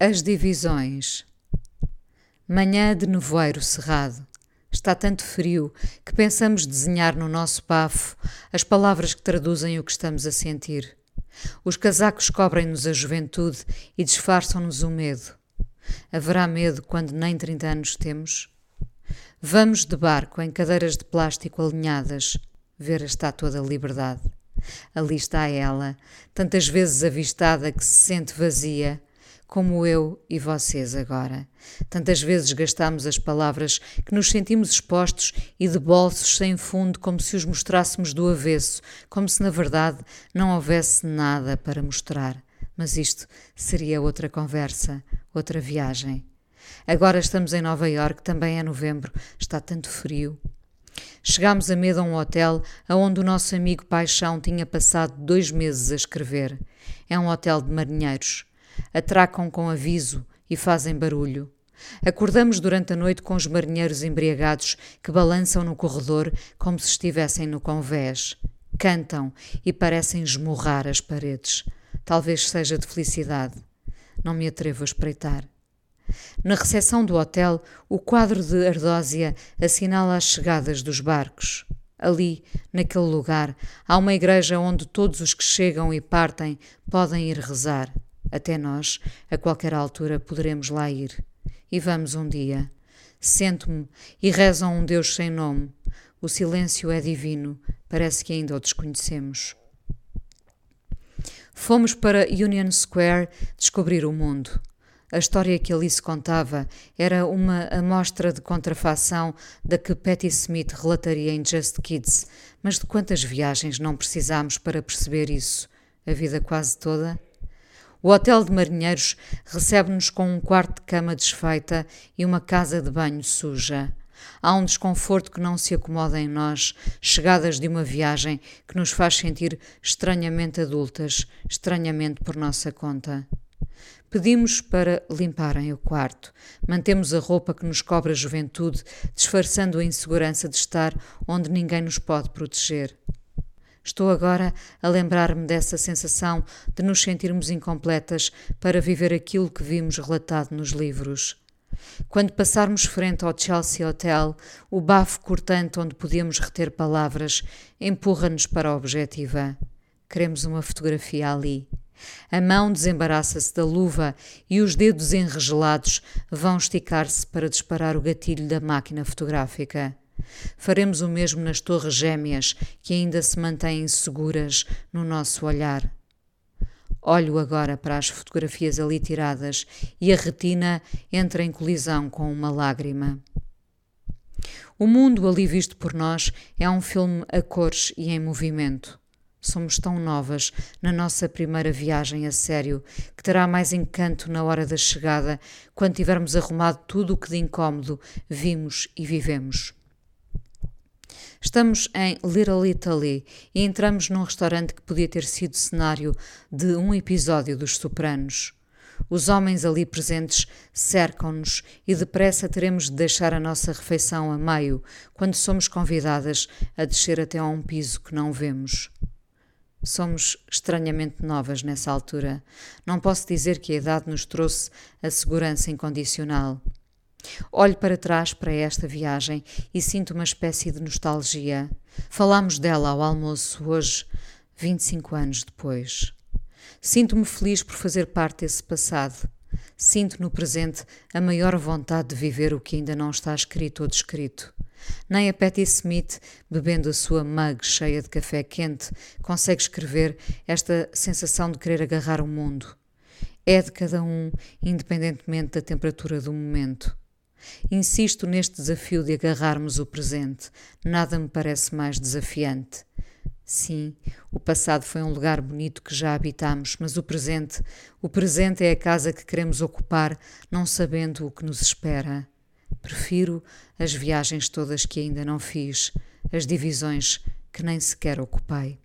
As divisões. Manhã de nevoeiro cerrado. Está tanto frio que pensamos desenhar no nosso bafo as palavras que traduzem o que estamos a sentir. Os casacos cobrem-nos a juventude e disfarçam-nos o medo. Haverá medo quando nem 30 anos temos? Vamos de barco em cadeiras de plástico alinhadas ver a estátua da liberdade. Ali está ela, tantas vezes avistada que se sente vazia, como eu e vocês agora. Tantas vezes gastamos as palavras que nos sentimos expostos e de bolsos sem fundo, como se os mostrássemos do avesso, como se na verdade não houvesse nada para mostrar. Mas isto seria outra conversa, outra viagem. Agora estamos em Nova York, também é novembro, está tanto frio. Chegámos a medo a um hotel aonde o nosso amigo Paixão tinha passado dois meses a escrever. É um hotel de marinheiros. Atracam com aviso e fazem barulho. Acordamos durante a noite com os marinheiros embriagados que balançam no corredor como se estivessem no convés. Cantam e parecem esmurrar as paredes. Talvez seja de felicidade. Não me atrevo a espreitar. Na recepção do hotel, o quadro de Ardósia assinala as chegadas dos barcos. Ali, naquele lugar, há uma igreja onde todos os que chegam e partem podem ir rezar. Até nós, a qualquer altura, poderemos lá ir. E vamos um dia. Sento-me e rezo a um Deus sem nome. O silêncio é divino, parece que ainda o desconhecemos. Fomos para Union Square descobrir o mundo. A história que Alice contava era uma amostra de contrafação da que Patti Smith relataria em Just Kids, mas de quantas viagens não precisámos para perceber isso? A vida quase toda? O hotel de marinheiros recebe-nos com um quarto de cama desfeita e uma casa de banho suja. Há um desconforto que não se acomoda em nós, chegadas de uma viagem que nos faz sentir estranhamente adultas, estranhamente por nossa conta. Pedimos para limparem o quarto. Mantemos a roupa que nos cobre a juventude, disfarçando a insegurança de estar onde ninguém nos pode proteger. Estou agora a lembrar-me dessa sensação de nos sentirmos incompletas para viver aquilo que vimos relatado nos livros. Quando passarmos frente ao Chelsea Hotel, o bafo cortante onde podíamos reter palavras empurra-nos para a objetiva. Queremos uma fotografia ali. A mão desembaraça-se da luva e os dedos enregelados vão esticar-se para disparar o gatilho da máquina fotográfica. Faremos o mesmo nas torres gêmeas que ainda se mantêm seguras no nosso olhar. Olho agora para as fotografias ali tiradas e a retina entra em colisão com uma lágrima. O mundo ali visto por nós é um filme a cores e em movimento. Somos tão novas na nossa primeira viagem a sério que terá mais encanto na hora da chegada, quando tivermos arrumado tudo o que de incómodo vimos e vivemos. Estamos em Little Italy e entramos num restaurante que podia ter sido cenário de um episódio dos Sopranos. Os homens ali presentes cercam-nos e depressa teremos de deixar a nossa refeição a meio, quando somos convidadas a descer até a um piso que não vemos. Somos estranhamente novas nessa altura. Não posso dizer que a idade nos trouxe a segurança incondicional. Olho para trás para esta viagem e sinto uma espécie de nostalgia. Falámos dela ao almoço hoje, 25 anos depois. Sinto-me feliz por fazer parte desse passado. Sinto no presente a maior vontade de viver o que ainda não está escrito ou descrito. Nem a Patti Smith, bebendo a sua mug cheia de café quente, consegue escrever esta sensação de querer agarrar o mundo. É de cada um, independentemente da temperatura do momento. Insisto neste desafio de agarrarmos o presente. Nada me parece mais desafiante. Sim, o passado foi um lugar bonito que já habitamos, mas o presente, o presente é a casa que queremos ocupar, não sabendo o que nos espera. Prefiro as viagens todas que ainda não fiz, as divisões que nem sequer ocupei.